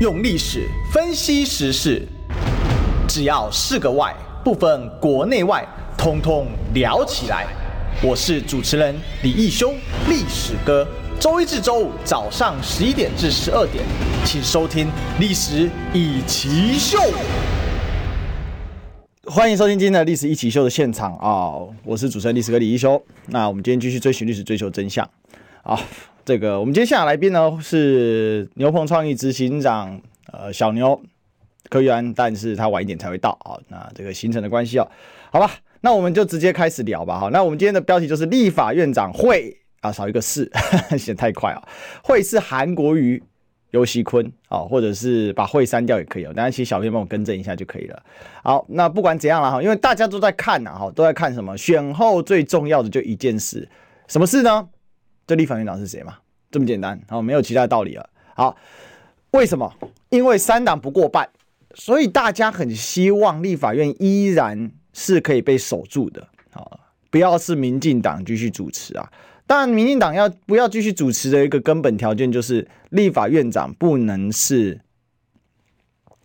用历史分析时事，只要是个“外”，不分国内外，通通聊起来。我是主持人李易修，历史哥。周一至周五早上十一点至十二点，请收听《历史易起秀》。欢迎收听今天的《历史一起秀》的现场啊、我是主持人历史哥李易修。那我们今天继续追寻历史，追求真相啊！这个我们今天现场来宾呢是牛棚创意执行长呃小牛柯玉安，但是他晚一点才会到啊。那这个行程的关系哦，好吧，那我们就直接开始聊吧。哈，那我们今天的标题就是立法院长会啊，少一个是，写太快啊，会是韩国瑜、游锡堃啊，或者是把会删掉也可以哦。大家请小编帮我更正一下就可以了。好，那不管怎样了哈，因为大家都在看呐，哈，都在看什么？选后最重要的就一件事，什么事呢？这立法院长是谁嘛？这么简单，好，没有其他道理了。好，为什么？因为三党不过半，所以大家很希望立法院依然是可以被守住的。好，不要是民进党继续主持啊。但，民进党要不要继续主持的一个根本条件就是立法院长不能是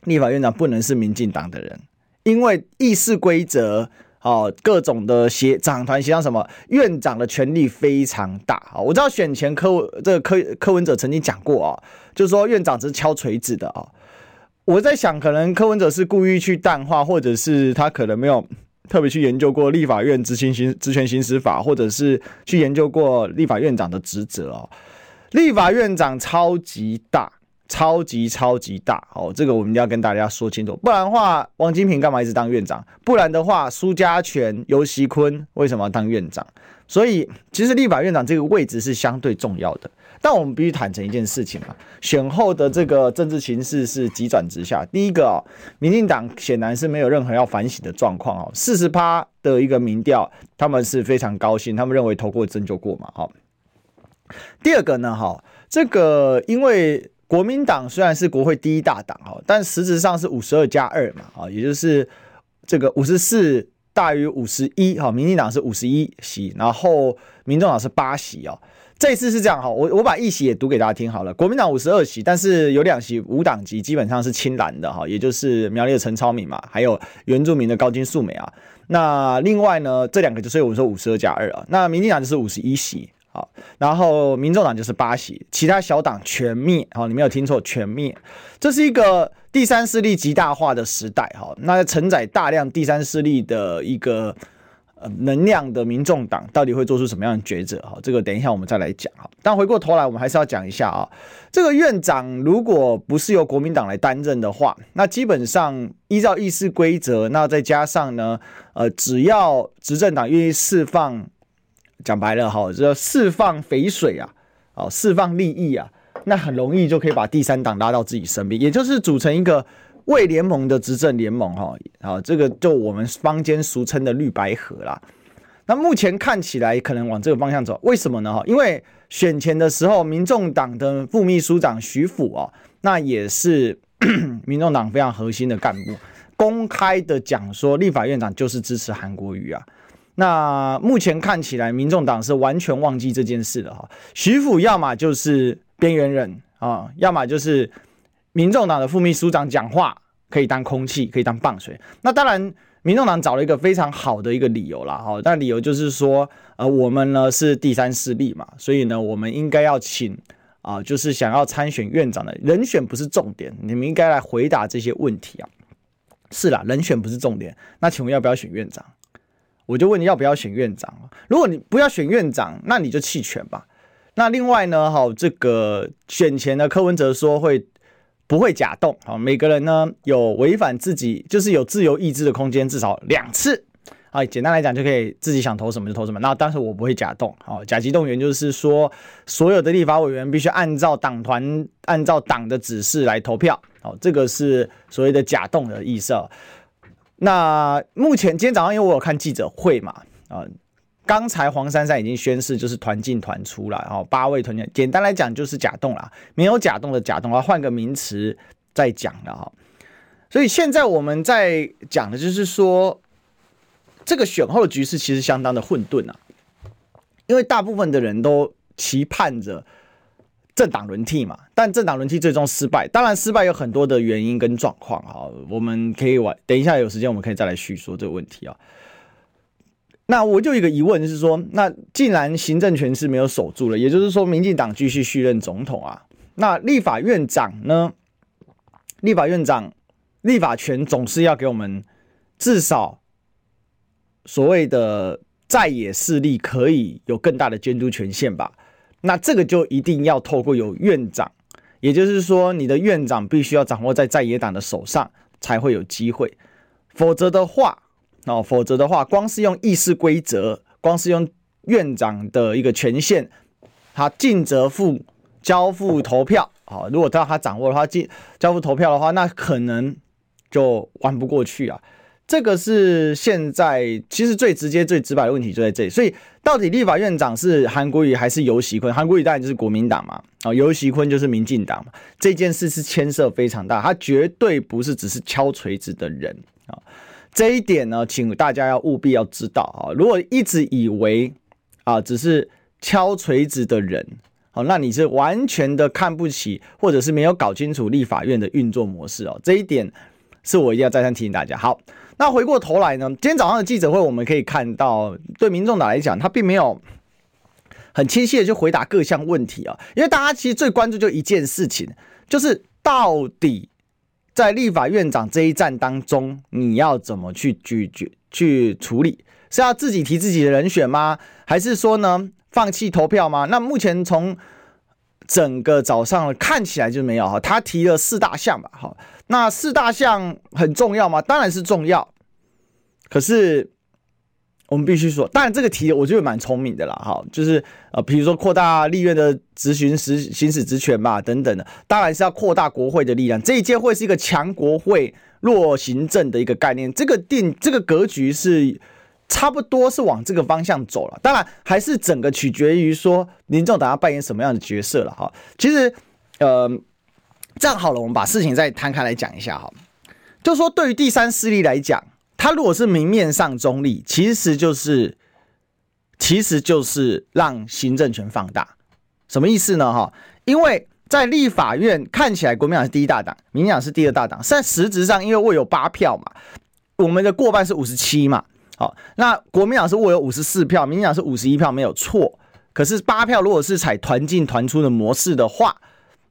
立法院长不能是民进党的人，因为议事规则。哦，各种的协长团协商什么，院长的权力非常大啊！我知道选前柯这个柯柯文哲曾经讲过啊，就是说院长只是敲锤子的啊。我在想，可能柯文哲是故意去淡化，或者是他可能没有特别去研究过立法院执行行职权行使法，或者是去研究过立法院长的职责哦。立法院长超级大。超级超级大哦，这个我们一定要跟大家说清楚，不然的话，王金平干嘛一直当院长？不然的话，苏家全、游锡堃为什么要当院长？所以，其实立法院长这个位置是相对重要的。但我们必须坦诚一件事情嘛，选后的这个政治形势是急转直下。第一个哦，民进党显然是没有任何要反省的状况哦，四十趴的一个民调，他们是非常高兴，他们认为投过征就过嘛，哈。第二个呢，哈，这个因为。国民党虽然是国会第一大党哈，但实质上是五十二加二嘛啊，也就是这个五十四大于五十一哈，民进党是五十一席，然后民众党是八席哦。这一次是这样哈，我我把一席也读给大家听好了。国民党五十二席，但是有两席无党籍，基本上是亲蓝的哈，也就是苗栗的陈超敏嘛，还有原住民的高金素梅啊。那另外呢，这两个就所以我们说五十二加二啊，那民进党就是五十一席。好，然后民众党就是八席，其他小党全灭。好，你没有听错，全灭。这是一个第三势力极大化的时代。好，那承载大量第三势力的一个呃能量的民众党，到底会做出什么样的抉择？好，这个等一下我们再来讲。好，但回过头来，我们还是要讲一下啊，这个院长如果不是由国民党来担任的话，那基本上依照议事规则，那再加上呢，呃，只要执政党愿意释放。讲白了哈，这释放肥水啊，哦，释放利益啊，那很容易就可以把第三党拉到自己身边，也就是组成一个伪联盟的执政联盟哈，啊，这个就我们坊间俗称的绿白合啦。那目前看起来可能往这个方向走，为什么呢？哈，因为选前的时候，民众党的副秘书长徐府哦，那也是 民众党非常核心的干部，公开的讲说，立法院长就是支持韩国瑜啊。那目前看起来，民众党是完全忘记这件事了哈。徐府要么就是边缘人啊，要么就是民众党的副秘书长讲话可以当空气，可以当棒槌。那当然，民众党找了一个非常好的一个理由啦哈。但理由就是说，呃，我们呢是第三势力嘛，所以呢，我们应该要请啊，就是想要参选院长的人选不是重点，你们应该来回答这些问题啊。是啦，人选不是重点，那请问要不要选院长？我就问你要不要选院长？如果你不要选院长，那你就弃权吧。那另外呢，哈，这个选前的柯文哲说会不会假动？啊，每个人呢有违反自己就是有自由意志的空间至少两次。啊，简单来讲就可以自己想投什么就投什么。那当时我不会假动。好，甲级动员就是说所有的立法委员必须按照党团按照党的指示来投票。好，这个是所谓的假动的意思。那目前今天早上，因为我有看记者会嘛，啊，刚才黄珊珊已经宣誓，就是团进团出了，哦，八位团员，简单来讲就是假动啦，没有假动的假动，啊，换个名词再讲了哈。所以现在我们在讲的就是说，这个选后的局势其实相当的混沌啊，因为大部分的人都期盼着政党轮替嘛，但政党轮替最终失败，当然失败有很多的原因跟状况哈，我们可以晚等一下有时间我们可以再来叙说这个问题啊。那我就有一个疑问是说，那既然行政权是没有守住了，也就是说民进党继续续任总统啊，那立法院长呢？立法院长立法权总是要给我们至少所谓的在野势力可以有更大的监督权限吧？那这个就一定要透过有院长，也就是说，你的院长必须要掌握在在野党的手上，才会有机会。否则的话，哦，否则的话，光是用议事规则，光是用院长的一个权限，他尽责负交付投票，啊，如果他他掌握的话，尽交付投票的话，那可能就玩不过去啊。这个是现在其实最直接、最直白的问题就在这里。所以，到底立法院长是韩国瑜还是游锡堃？韩国瑜当然就是国民党嘛，啊，游锡堃就是民进党嘛。这件事是牵涉非常大，他绝对不是只是敲锤子的人啊。这一点呢，请大家要务必要知道啊。如果一直以为啊，只是敲锤子的人，好，那你是完全的看不起，或者是没有搞清楚立法院的运作模式哦。这一点是我一定要再三提醒大家。好。那回过头来呢？今天早上的记者会，我们可以看到，对民众党来讲，他并没有很清晰的去回答各项问题啊。因为大家其实最关注就一件事情，就是到底在立法院长这一战当中，你要怎么去拒绝去处理？是要自己提自己的人选吗？还是说呢，放弃投票吗？那目前从整个早上看起来就没有哈，他提了四大项吧，哈。那四大项很重要吗？当然是重要。可是我们必须说，当然这个题我觉得蛮聪明的啦，哈，就是呃，比如说扩大立院的执行实行使职权嘛，等等的，当然是要扩大国会的力量。这一届会是一个强国会弱行政的一个概念，这个定这个格局是差不多是往这个方向走了。当然还是整个取决于说民众党要扮演什么样的角色了，哈。其实呃。这样好了，我们把事情再摊开来讲一下哈。就说对于第三势力来讲，他如果是明面上中立，其实就是其实就是让行政权放大。什么意思呢？哈，因为在立法院看起来国民党是第一大党，民进党是第二大党，但实质上因为握有八票嘛，我们的过半是五十七嘛。好，那国民党是握有五十四票，民进党是五十一票，没有错。可是八票如果是采团进团出的模式的话，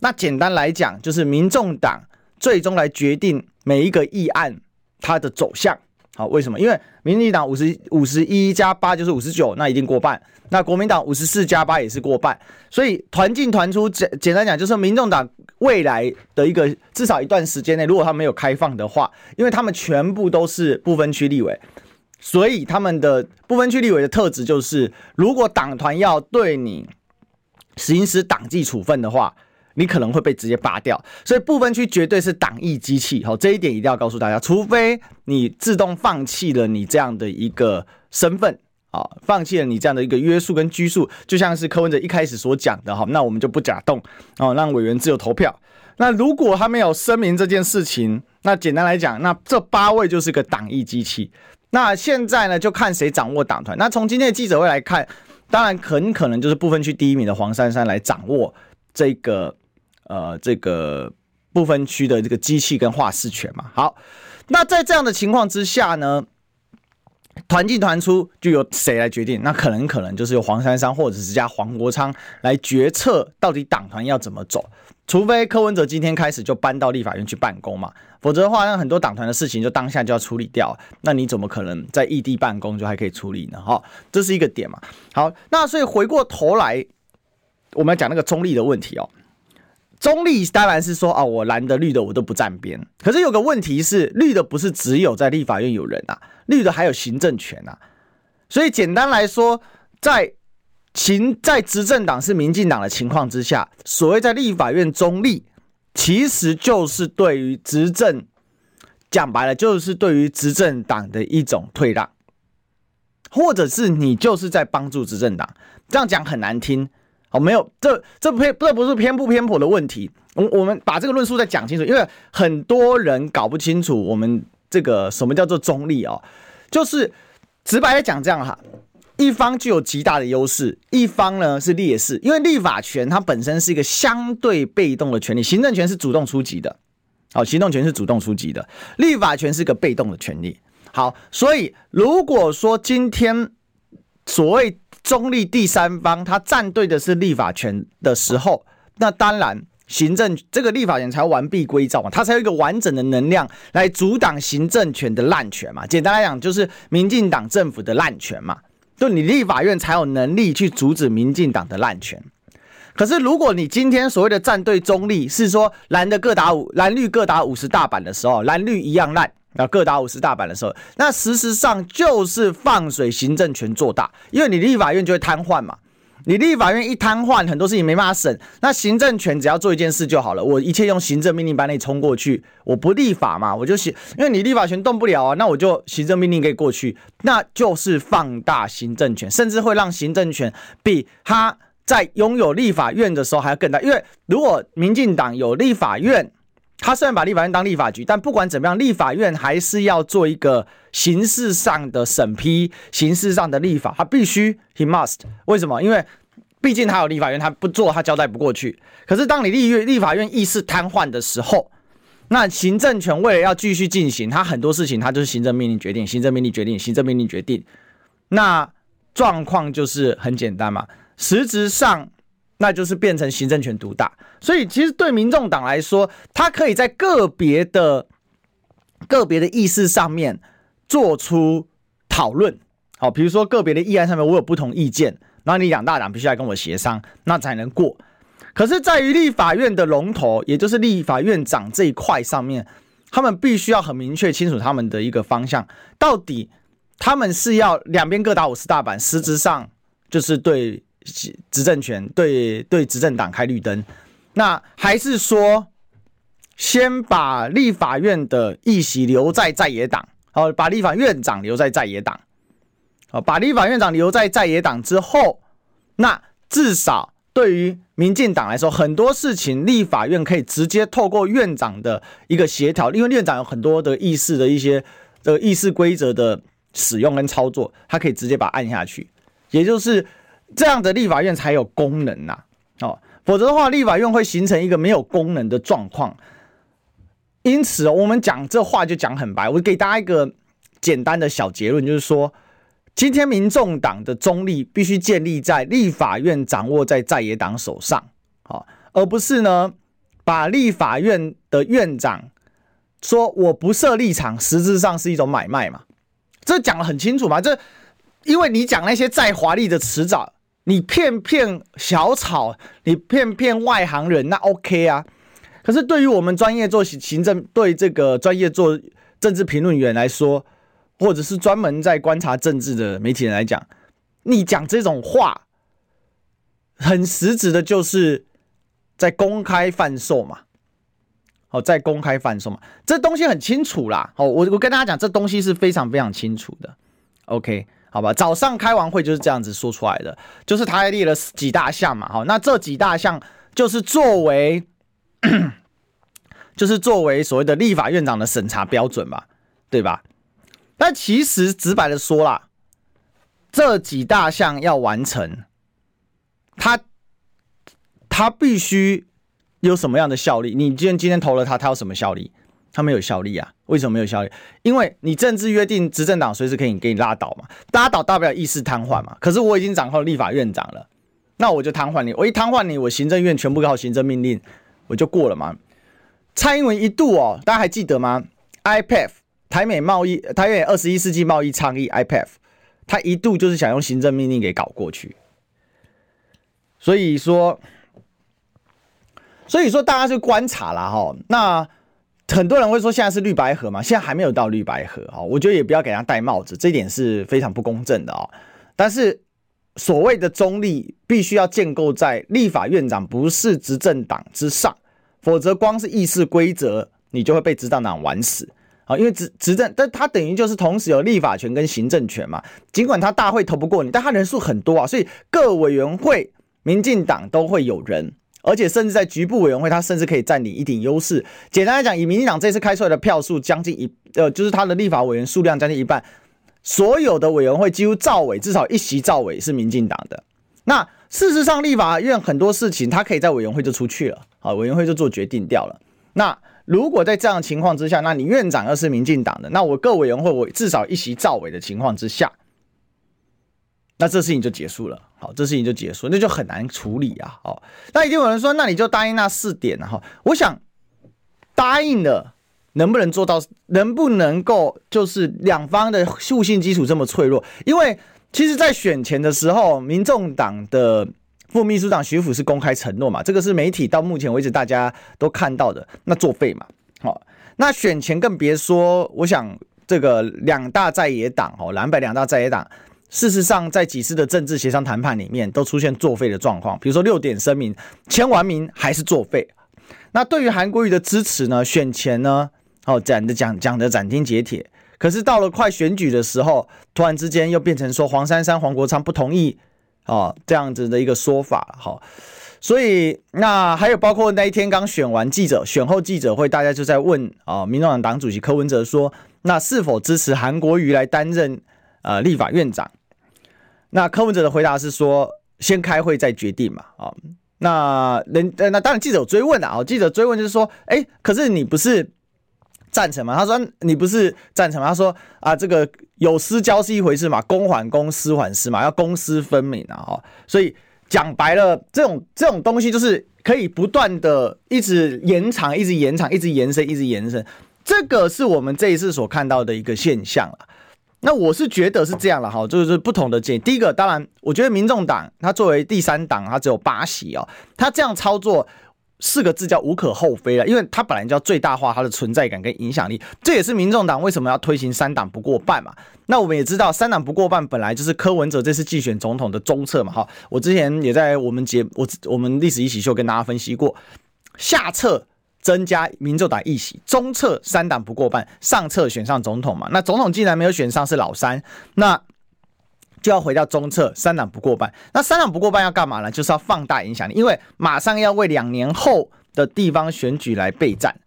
那简单来讲，就是民众党最终来决定每一个议案它的走向。好，为什么？因为民进党五十五十一加八就是五十九，那一定过半。那国民党五十四加八也是过半。所以团进团出，简简单讲，就是民众党未来的一个至少一段时间内，如果他没有开放的话，因为他们全部都是不分区立委，所以他们的不分区立委的特质就是，如果党团要对你行使党纪处分的话。你可能会被直接拔掉，所以不分区绝对是党意机器，好，这一点一定要告诉大家。除非你自动放弃了你这样的一个身份，啊，放弃了你这样的一个约束跟拘束，就像是柯文哲一开始所讲的，哈，那我们就不假动，哦，让委员自由投票。那如果他没有声明这件事情，那简单来讲，那这八位就是个党意机器。那现在呢，就看谁掌握党团。那从今天的记者会来看，当然很可能就是部分区第一名的黄珊珊来掌握这个。呃，这个不分区的这个机器跟话事权嘛，好，那在这样的情况之下呢，团进团出就由谁来决定？那可能可能就是由黄珊珊或者是加黄国昌来决策到底党团要怎么走，除非柯文哲今天开始就搬到立法院去办公嘛，否则的话，那很多党团的事情就当下就要处理掉，那你怎么可能在异地办公就还可以处理呢？哈，这是一个点嘛。好，那所以回过头来，我们要讲那个中立的问题哦。中立当然是说啊，我蓝的绿的我都不站边。可是有个问题是，绿的不是只有在立法院有人啊，绿的还有行政权啊。所以简单来说，在行在执政党是民进党的情况之下，所谓在立法院中立，其实就是对于执政讲白了，就是对于执政党的一种退让，或者是你就是在帮助执政党。这样讲很难听。哦，没有，这这偏这不是偏不偏颇的问题。我我们把这个论述再讲清楚，因为很多人搞不清楚我们这个什么叫做中立哦，就是直白的讲这样哈，一方具有极大的优势，一方呢是劣势，因为立法权它本身是一个相对被动的权利，行政权是主动出击的。好，行动权是主动出击的，立法权是个被动的权利。好，所以如果说今天所谓中立第三方他站队的是立法权的时候，那当然行政这个立法权才完璧归赵嘛，他才有一个完整的能量来阻挡行政权的滥权嘛。简单来讲，就是民进党政府的滥权嘛。就你立法院才有能力去阻止民进党的滥权，可是如果你今天所谓的站队中立是说蓝的各打五蓝绿各打五十大板的时候，蓝绿一样烂那，各打五十大板的时候，那事实上就是放水行政权做大，因为你立法院就会瘫痪嘛。你立法院一瘫痪，很多事情没办法审。那行政权只要做一件事就好了，我一切用行政命令把你冲过去，我不立法嘛，我就行，因为你立法权动不了啊，那我就行政命令可以过去，那就是放大行政权，甚至会让行政权比他在拥有立法院的时候还要更大。因为如果民进党有立法院，他虽然把立法院当立法局，但不管怎么样，立法院还是要做一个形式上的审批，形式上的立法，他必须，he must。为什么？因为毕竟他有立法院，他不做，他交代不过去。可是当你立院立法院意识瘫痪的时候，那行政权为了要继续进行，他很多事情他就是行政命令决定，行政命令决定，行政命令决定。那状况就是很简单嘛，实质上那就是变成行政权独大。所以其实对民众党来说，他可以在个别的个别的议事上面做出讨论。好，比如说个别的议案上面，我有不同意见。那你两大党必须来跟我协商，那才能过。可是，在于立法院的龙头，也就是立法院长这一块上面，他们必须要很明确清楚他们的一个方向，到底他们是要两边各打五十大板，实质上就是对执政权、对对执政党开绿灯，那还是说先把立法院的议席留在在野党，好，把立法院长留在在野党。把立法院长留在在野党之后，那至少对于民进党来说，很多事情立法院可以直接透过院长的一个协调，因为院长有很多的议事的一些的议事规则的使用跟操作，他可以直接把它按下去，也就是这样的立法院才有功能呐。哦，否则的话，立法院会形成一个没有功能的状况。因此，我们讲这话就讲很白，我给大家一个简单的小结论，就是说。今天民众党的中立必须建立在立法院掌握在在野党手上，好，而不是呢把立法院的院长说我不设立场，实质上是一种买卖嘛？这讲得很清楚嘛？这因为你讲那些再华丽的辞藻，你骗骗小草，你骗骗外行人，那 OK 啊。可是对于我们专业做行政，对这个专业做政治评论员来说，或者是专门在观察政治的媒体人来讲，你讲这种话，很实质的，就是在公开贩售嘛。哦，在公开贩售嘛，这东西很清楚啦。哦，我我跟大家讲，这东西是非常非常清楚的。OK，好吧，早上开完会就是这样子说出来的，就是他还列了几大项嘛。好，那这几大项就是作为，就是作为所谓的立法院长的审查标准吧，对吧？但其实直白的说啦，这几大项要完成，他他必须有什么样的效力？你今天今天投了他，他有什么效力？他没有效力啊？为什么没有效力？因为你政治约定，执政党随时可以给你拉倒嘛，拉倒大不了意识瘫痪嘛。可是我已经掌控立法院长了，那我就瘫痪你，我一瘫痪你，我行政院全部靠行政命令，我就过了嘛。蔡英文一度哦，大家还记得吗？IPF。台美贸易，台美二十一世纪贸易倡议 IPF，他一度就是想用行政命令给搞过去，所以说，所以说大家去观察了哈。那很多人会说现在是绿白合嘛，现在还没有到绿白合啊。我觉得也不要给他戴帽子，这一点是非常不公正的啊。但是所谓的中立，必须要建构在立法院长不是执政党之上，否则光是议事规则，你就会被执政党玩死。啊，因为执执政，但他等于就是同时有立法权跟行政权嘛。尽管他大会投不过你，但他人数很多啊，所以各委员会民进党都会有人，而且甚至在局部委员会，他甚至可以占领一定优势。简单来讲，以民进党这次开出来的票数将近一，呃，就是他的立法委员数量将近一半，所有的委员会几乎赵委至少一席赵委是民进党的。那事实上，立法院很多事情他可以在委员会就出去了，啊，委员会就做决定掉了。那如果在这样的情况之下，那你院长又是民进党的，那我各委员会我至少一席赵委的情况之下，那这事情就结束了。好，这事情就结束，那就很难处理啊。好，那一定有人说，那你就答应那四点哈。我想答应了，能不能做到？能不能够就是两方的互信基础这么脆弱？因为其实，在选前的时候，民众党的。副秘书长徐府是公开承诺嘛？这个是媒体到目前为止大家都看到的，那作废嘛？好，那选前更别说。我想这个两大在野党哦，蓝白两大在野党，事实上在几次的政治协商谈判里面都出现作废的状况。比如说六点声明签完名还是作废。那对于韩国瑜的支持呢？选前呢，哦讲的讲讲的斩钉截铁，可是到了快选举的时候，突然之间又变成说黄珊珊、黄国昌不同意。哦，这样子的一个说法，好，所以那还有包括那一天刚选完记者选后记者会，大家就在问啊，民众党党主席柯文哲说，那是否支持韩国瑜来担任呃立法院长？那柯文哲的回答是说，先开会再决定嘛，啊，那人那当然记者有追问的啊，记者追问就是说，哎，可是你不是。赞成吗？他说你不是赞成吗？他说啊，这个有私交是一回事嘛，公还公，私还私嘛，要公私分明啊！哈，所以讲白了，这种这种东西就是可以不断的一直延长，一直延长，一直延伸，一直延伸。这个是我们这一次所看到的一个现象了。那我是觉得是这样了哈，就是不同的建议。第一个，当然，我觉得民众党它作为第三党，它只有八席哦，它这样操作。四个字叫无可厚非了，因为他本来就要最大化他的存在感跟影响力，这也是民众党为什么要推行三党不过半嘛。那我们也知道，三党不过半本来就是柯文哲这次竞选总统的中策嘛。哈，我之前也在我们节我我们历史一起秀跟大家分析过，下策增加民众党议席，中策三党不过半，上策选上总统嘛。那总统既然没有选上是老三，那。就要回到中策，三党不过半。那三党不过半要干嘛呢？就是要放大影响力，因为马上要为两年后的地方选举来备战。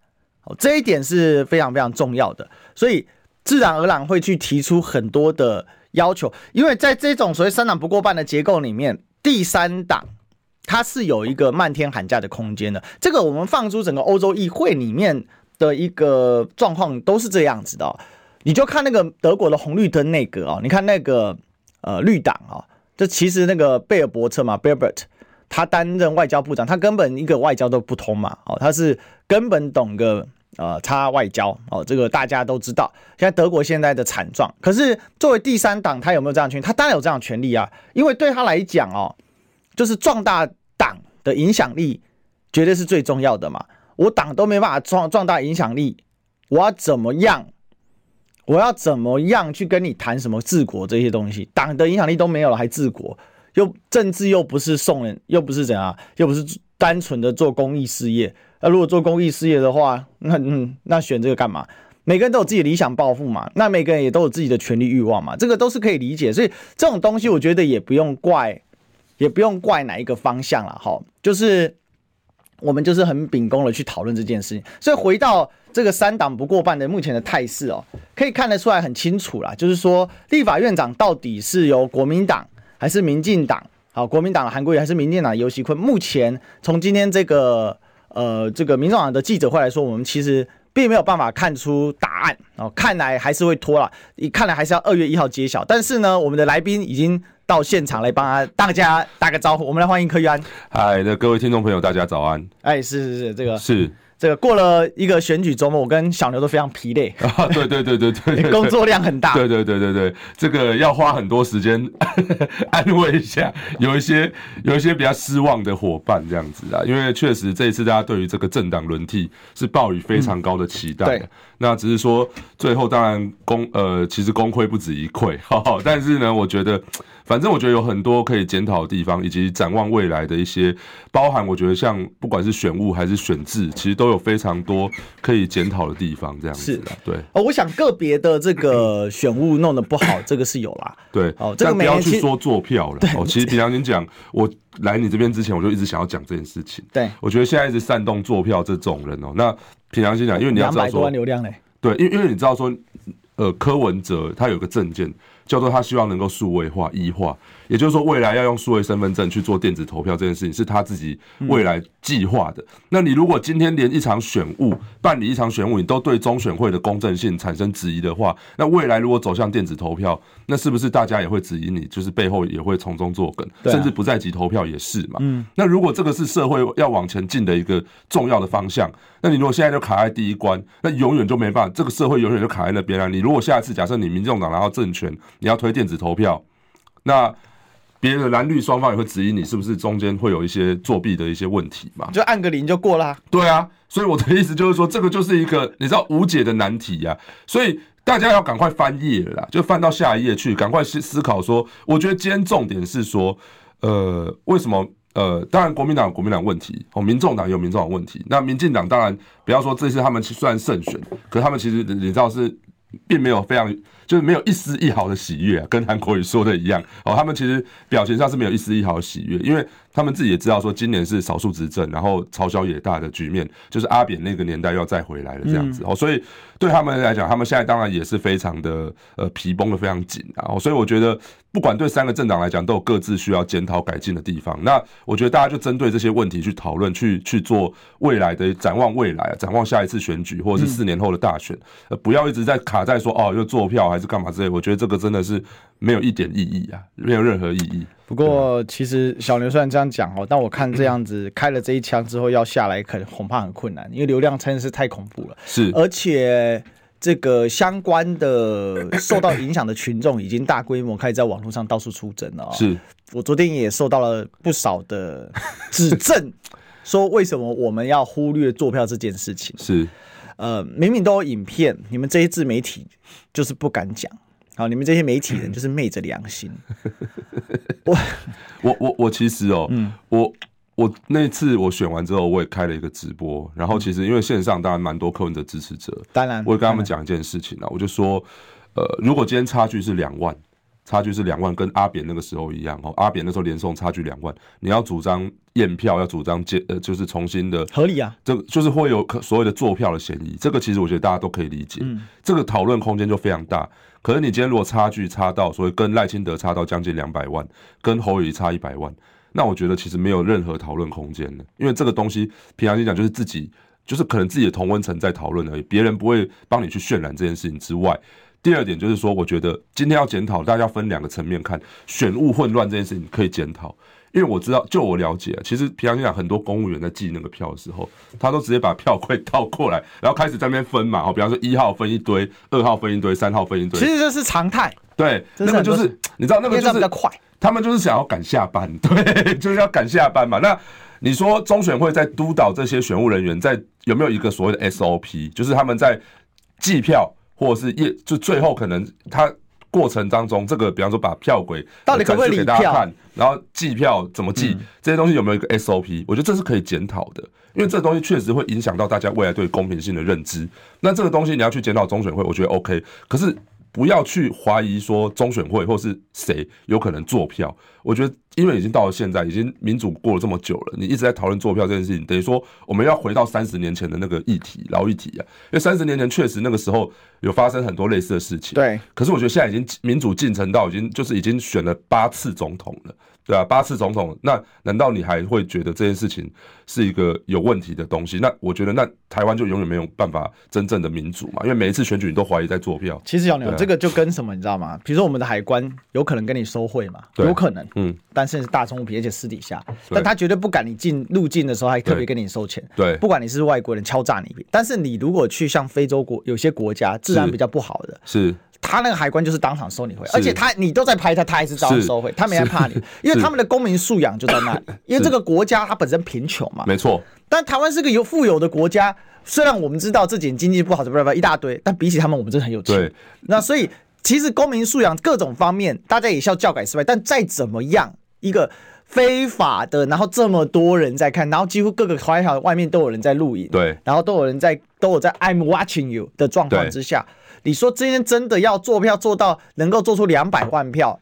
哦，这一点是非常非常重要的，所以自然而然会去提出很多的要求。因为在这种所谓三党不过半的结构里面，第三党它是有一个漫天喊价的空间的。这个我们放出整个欧洲议会里面的一个状况都是这样子的哦。你就看那个德国的红绿灯内阁哦，你看那个。呃，绿党啊，这其实那个贝尔伯特嘛，Baerbock，他担任外交部长，他根本一个外交都不通嘛，哦，他是根本懂个呃差外交哦，这个大家都知道。现在德国现在的惨状，可是作为第三党，他有没有这样权？他当然有这样权利啊，因为对他来讲哦，就是壮大的影响力，绝对是最重要的嘛。我党都没办法壮壮大影响力，我要怎么样？我要怎么样去跟你谈什么治国这些东西？党的影响力都没有了，还治国？又政治又不是送人，又不是怎样，又不是单纯的做公益事业。那如果做公益事业的话，那嗯，那选这个干嘛？每个人都有自己的理想抱负嘛，那每个人也都有自己的权利欲望嘛，这个都是可以理解。所以这种东西，我觉得也不用怪，也不用怪哪一个方向了哈。就是我们就是很秉公的去讨论这件事情。所以回到。这个三党不过半的目前的态势哦，可以看得出来很清楚啦，就是说立法院长到底是由国民党还是民进党？好，国民党的韩国瑜还是民进党游锡堃？目前从今天这个呃这个民众党的记者会来说，我们其实并没有办法看出答案哦，看来还是会拖了，你看来还是要二月一号揭晓。但是呢，我们的来宾已经到现场来帮他大家打个招呼，我们来欢迎柯玉安。嗨，那各位听众朋友，大家早安。哎，是是是，这个是。这个过了一个选举周末，我跟小牛都非常疲累 啊！对对对对对，工作量很大。对对对对对，这个要花很多时间安慰一下有一些有一些比较失望的伙伴这样子啊，因为确实这一次大家对于这个政党轮替是抱以非常高的期待。那只是说最后当然功呃其实功亏不止一篑，但是呢，我觉得。反正我觉得有很多可以检讨的地方，以及展望未来的一些，包含我觉得像不管是选物还是选制，其实都有非常多可以检讨的地方。这样子，对哦，我想个别的这个选物弄得不好，这个是有啦。对哦，这个不要去说做票了。哦，其实平常你讲，我来你这边之前，我就一直想要讲这件事情。对，我觉得现在一直煽动做票这种人哦，那平常心讲，因为你要知道说，两百多万流量嘞。对，因为因为你知道说。呃柯文哲他有个政见。叫做他希望能够数位化、一化，也就是说未来要用数位身份证去做电子投票这件事情是他自己未来计划的。那你如果今天连一场选务办理一场选务，你都对中选会的公正性产生质疑的话，那未来如果走向电子投票，那是不是大家也会质疑你？就是背后也会从中作梗，甚至不在籍投票也是嘛？那如果这个是社会要往前进的一个重要的方向，那你如果现在就卡在第一关，那永远就没办法，这个社会永远就卡在那边了。你如果下一次假设你民众党拿到政权，你要推电子投票，那别的蓝绿双方也会质疑你是不是中间会有一些作弊的一些问题嘛？就按个零就过啦。对啊，所以我的意思就是说，这个就是一个你知道无解的难题呀。所以大家要赶快翻页了啦，就翻到下一页去，赶快思思考说，我觉得今天重点是说，呃，为什么？呃，当然国民党有国民党问题，哦，民众党有民众党问题。那民进党当然不要说这次他们虽然胜选，可他们其实你知道是并没有非常。就是没有一丝一毫的喜悦啊，跟韩国瑜说的一样哦。他们其实表情上是没有一丝一毫的喜悦，因为他们自己也知道说，今年是少数执政，然后朝小野大的局面，就是阿扁那个年代要再回来了这样子哦。所以对他们来讲，他们现在当然也是非常的呃皮绷的非常紧啊。所以我觉得，不管对三个政党来讲，都有各自需要检讨改进的地方。那我觉得大家就针对这些问题去讨论，去去做未来的展望，未来啊，展望下一次选举或者是四年后的大选，呃，不要一直在卡在说哦，又做票还是干嘛之类，我觉得这个真的是没有一点意义啊，没有任何意义。不过，其实小牛虽然这样讲哦，但我看这样子开了这一枪之后要下来，可能恐怕很困难，因为流量真的是太恐怖了。是，而且这个相关的受到影响的群众已经大规模开始在网络上到处出征了哦。是我昨天也受到了不少的指正，说为什么我们要忽略坐票这件事情？是。呃，明明都有影片，你们这些自媒体就是不敢讲。好，你们这些媒体人就是昧着良心。我我我我其实哦，嗯，我我那次我选完之后，我也开了一个直播。然后其实因为线上当然蛮多柯文哲支持者，当然，我也跟他们讲一件事情啊，我就说，呃，如果今天差距是两万。差距是两万，跟阿扁那个时候一样哦。阿扁那时候连送差距两万，你要主张验票，要主张接呃，就是重新的合理啊。这个就是会有所谓的坐票的嫌疑。这个其实我觉得大家都可以理解。嗯，这个讨论空间就非常大。可是你今天如果差距差到，所以跟赖清德差到将近两百万，跟侯友宜差一百万，那我觉得其实没有任何讨论空间的。因为这个东西平常心讲，就是自己就是可能自己的同温层在讨论而已，别人不会帮你去渲染这件事情之外。第二点就是说，我觉得今天要检讨，大家分两个层面看，选务混乱这件事情可以检讨，因为我知道，就我了解，其实平常讲很多公务员在寄那个票的时候，他都直接把票柜倒过来，然后开始在那边分嘛，比方说一号分一堆，二号分一堆，三号分一堆，其实这是常态。对，那个就是你知道那个就是比较快，他们就是想要赶下班，对，就是要赶下班嘛。那你说中选会在督导这些选务人员，在有没有一个所谓的 SOP，就是他们在计票。或者是业，就最后可能他过程当中，这个比方说把票轨到底可不可以理票，然后计票怎么计，嗯、这些东西有没有一个 SOP？我觉得这是可以检讨的，因为这个东西确实会影响到大家未来对公平性的认知。那这个东西你要去检讨中选会，我觉得 OK。可是。不要去怀疑说中选会或是谁有可能做票，我觉得因为已经到了现在，已经民主过了这么久了，你一直在讨论坐票这件事情，等于说我们要回到三十年前的那个议题老议题啊，因为三十年前确实那个时候有发生很多类似的事情。对，可是我觉得现在已经民主进程到已经就是已经选了八次总统了。对啊，八次总统，那难道你还会觉得这件事情是一个有问题的东西？那我觉得，那台湾就永远没有办法真正的民主嘛？因为每一次选举你都怀疑在坐票。其实小牛，啊、这个就跟什么你知道吗？比如说我们的海关有可能跟你收贿嘛，有可能，嗯，但是是大宗物品，而且私底下，但他绝对不敢你进入境的时候还特别跟你收钱。对，不管你是外国人敲诈你，但是你如果去像非洲国有些国家治安比较不好的，是。是他那个海关就是当场收你回来，而且他你都在拍他，他还是照样收回，他没在怕你，因为他们的公民素养就在那里。因为这个国家它本身贫穷嘛，没错。但台湾是个有富有的国家，虽然我们知道这几年经济不好，什么什么一大堆，但比起他们，我们真的很有钱。对，那所以其实公民素养各种方面，大家也需要教改失败。但再怎么样，一个非法的，然后这么多人在看，然后几乎各个学校外面都有人在录影，对，然后都有人在都有在 I'm watching you 的状况之下。你说今天真的要做票做到能够做出两百万票，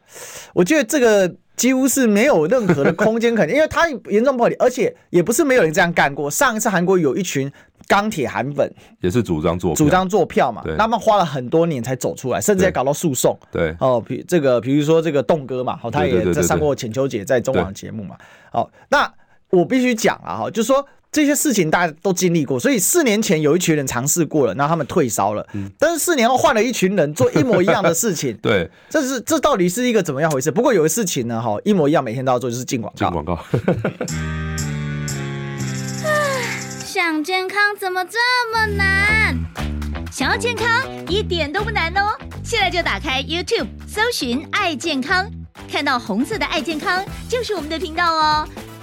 我觉得这个几乎是没有任何的空间可能，因为他严重破底，而且也不是没有人这样干过。上一次韩国有一群钢铁韩粉，也是主张做主张做票嘛，对他们花了很多年才走出来，甚至还搞到诉讼。对哦，比这个，比如说这个栋哥嘛，好，他也在上过浅秋姐在中网节目嘛。好，那我必须讲啊，哈，就是说。这些事情大家都经历过，所以四年前有一群人尝试过了，然后他们退烧了。嗯，但是四年后换了一群人做一模一样的事情。对，这是这到底是一个怎么样回事？不过有个事情呢，哈，一模一样，每天都要做，就是进广告。进广告。想健康怎么这么难？想要健康一点都不难哦！现在就打开 YouTube，搜寻“爱健康”，看到红色的“爱健康”就是我们的频道哦。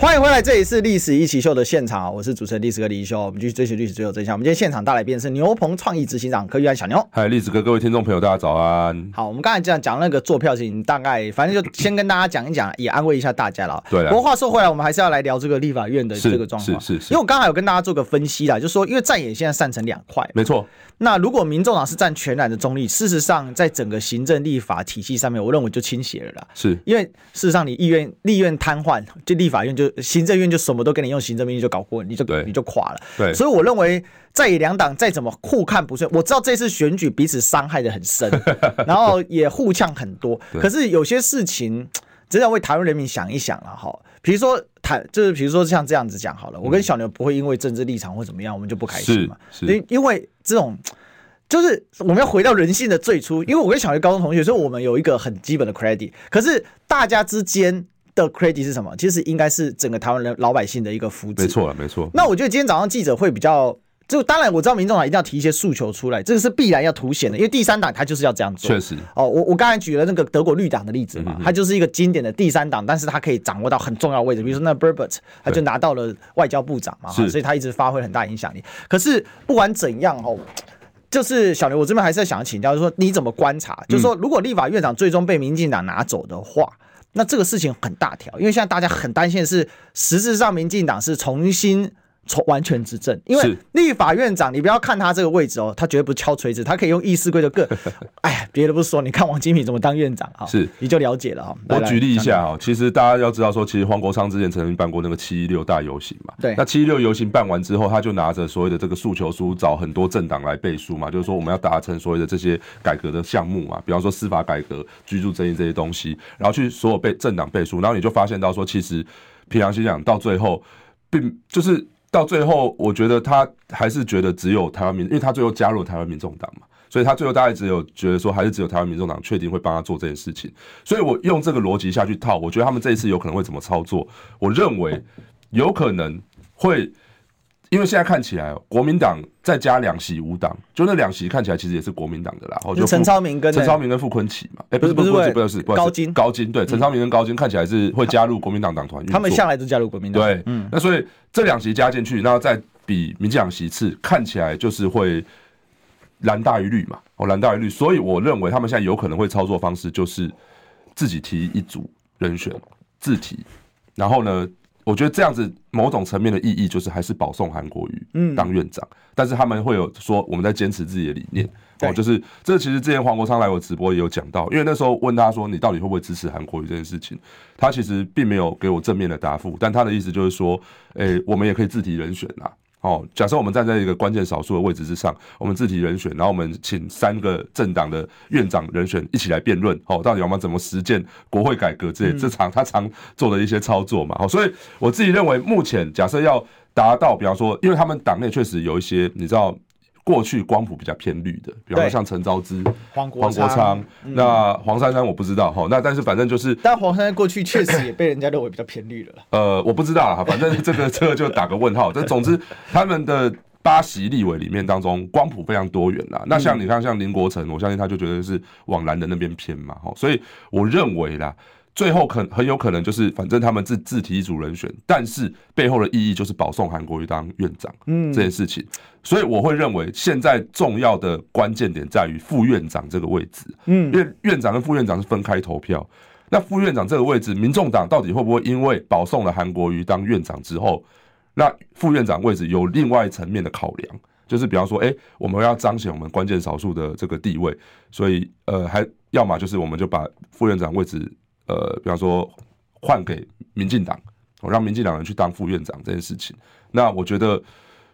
欢迎回来，这里是历史一起秀的现场，我是主持人历史哥李一修，我们继续追寻历史，追求真相。我们今天现场大来宾是牛棚创意执行长柯玉安小牛。嗨，历史哥，各位听众朋友，大家早安。好，我们刚才这样讲那个做票事情，大概反正就先跟大家讲一讲，也安慰一下大家了。对。不过话说回来，我们还是要来聊这个立法院的这个状况。是是是，是。因为我刚才有跟大家做个分析啦，就是说，因为在野现在散成两块。没错。那如果民众党是占全然的中立，事实上，在整个行政立法体系上面，我认为就倾斜了啦。是。因为事实上，你意愿立院瘫痪，就立法院就行政院就。什么都给你用行政命令就搞过，你就你就垮了。对，所以我认为在野两党再怎么互看不顺，我知道这次选举彼此伤害的很深，然后也互呛很多。可是有些事情真的为台湾人民想一想了哈。比如说台，就是比如说像这样子讲好了，我跟小牛不会因为政治立场或怎么样，我们就不开心嘛。因因为这种就是我们要回到人性的最初。因为我跟小学高中同学，所以我们有一个很基本的 credit。可是大家之间。的 credit 是什么？其实应该是整个台湾人老百姓的一个福祉。没错了，没错。那我觉得今天早上记者会比较，就当然我知道民众党一定要提一些诉求出来，这个是必然要凸显的，因为第三党他就是要这样做。确实。哦，我我刚才举了那个德国绿党的例子嘛，他就是一个经典的第三党，但是他可以掌握到很重要的位置，比如说那 Burbert 他就拿到了外交部长嘛，所以他一直发挥很大影响力。可是不管怎样哦，就是小刘，我这边还是想要请教，就是说你怎么观察？就是说如果立法院长最终被民进党拿走的话。那这个事情很大条，因为现在大家很担心的是，实质上民进党是重新。从完全执政，因为立法院长，你不要看他这个位置哦，他绝对不是敲锤子，他可以用议事规则更。哎呀，别的不说，你看王金平怎么当院长啊？是，你就了解了哈。我举例一下哈，其实大家要知道说，其实黄国昌之前曾经办过那个七一六大游行嘛。对。那七一六游行办完之后，他就拿着所谓的这个诉求书，找很多政党来背书嘛，就是说我们要达成所谓的这些改革的项目嘛，比方说司法改革、居住争议这些东西，然后去所有背政党背书，然后你就发现到说，其实平常心讲，到最后并就是。到最后，我觉得他还是觉得只有台湾民，因为他最后加入台湾民众党嘛，所以他最后大概只有觉得说，还是只有台湾民众党确定会帮他做这件事情。所以我用这个逻辑下去套，我觉得他们这一次有可能会怎么操作？我认为有可能会。因为现在看起来，国民党再加两席五党，就那两席看起来其实也是国民党的啦。就陈超明跟陈超明跟傅昆萁嘛，哎，不是不是不是不是高金高金对，陈超明跟高金看起来是会加入国民党党团，他们向来都加入国民党。对，嗯，那所以这两席加进去，然后再比民进党席次，看起来就是会蓝大于绿嘛，哦，蓝大于绿，所以我认为他们现在有可能会操作方式就是自己提一组人选，自提，然后呢？我觉得这样子某种层面的意义就是还是保送韩国瑜当院长，但是他们会有说我们在坚持自己的理念。哦，就是这其实之前黄国昌来我直播也有讲到，因为那时候问他说你到底会不会支持韩国瑜这件事情，他其实并没有给我正面的答复，但他的意思就是说，诶，我们也可以自提人选呐。哦，假设我们站在一个关键少数的位置之上，我们自提人选，然后我们请三个政党的院长人选一起来辩论，哦，到底我们怎么实践国会改革这些，这常他常做的一些操作嘛，哦，所以我自己认为，目前假设要达到，比方说，因为他们党内确实有一些，你知道。过去光谱比较偏绿的，比方说像陈昭之、黄国昌，那黄珊珊我不知道哈，那但是反正就是，但黄珊珊过去确实也被人家认为比较偏绿了。呃，我不知道啊，反正这个这个就打个问号。但总之，他们的八席立委里面当中，光谱非常多元啦。那像你看，像林国成，我相信他就觉得是往蓝的那边偏嘛，哈。所以我认为啦，最后可很有可能就是，反正他们自自提一组人选，但是背后的意义就是保送韩国瑜当院长，嗯，这件事情。所以我会认为，现在重要的关键点在于副院长这个位置，嗯，因为院长跟副院长是分开投票。那副院长这个位置，民众党到底会不会因为保送了韩国瑜当院长之后，那副院长位置有另外一层面的考量，就是比方说，哎，我们要彰显我们关键少数的这个地位，所以呃，还要么就是我们就把副院长位置，呃，比方说换给民进党，我让民进党人去当副院长这件事情。那我觉得